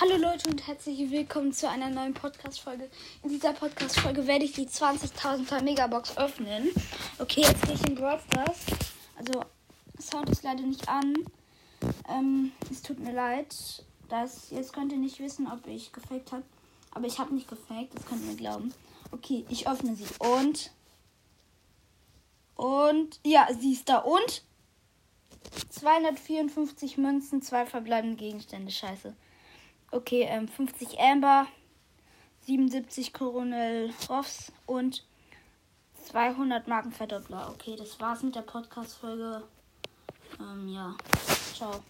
Hallo Leute und herzlich willkommen zu einer neuen Podcast-Folge. In dieser Podcast-Folge werde ich die 20.000er Megabox öffnen. Okay, jetzt gehe ich in Brawl Stars. Also, Sound ist leider nicht an. Ähm, es tut mir leid. Das, jetzt könnt ihr nicht wissen, ob ich gefaked habe. Aber ich habe nicht gefaked, das könnt ihr mir glauben. Okay, ich öffne sie. Und. Und. Ja, sie ist da. Und. 254 Münzen, zwei verbleibende Gegenstände. Scheiße. Okay, ähm, 50 Amber, 77 Coronel Roffs und 200 Markenverdoppler. Okay, das war's mit der Podcast-Folge. Ähm, ja. Ciao.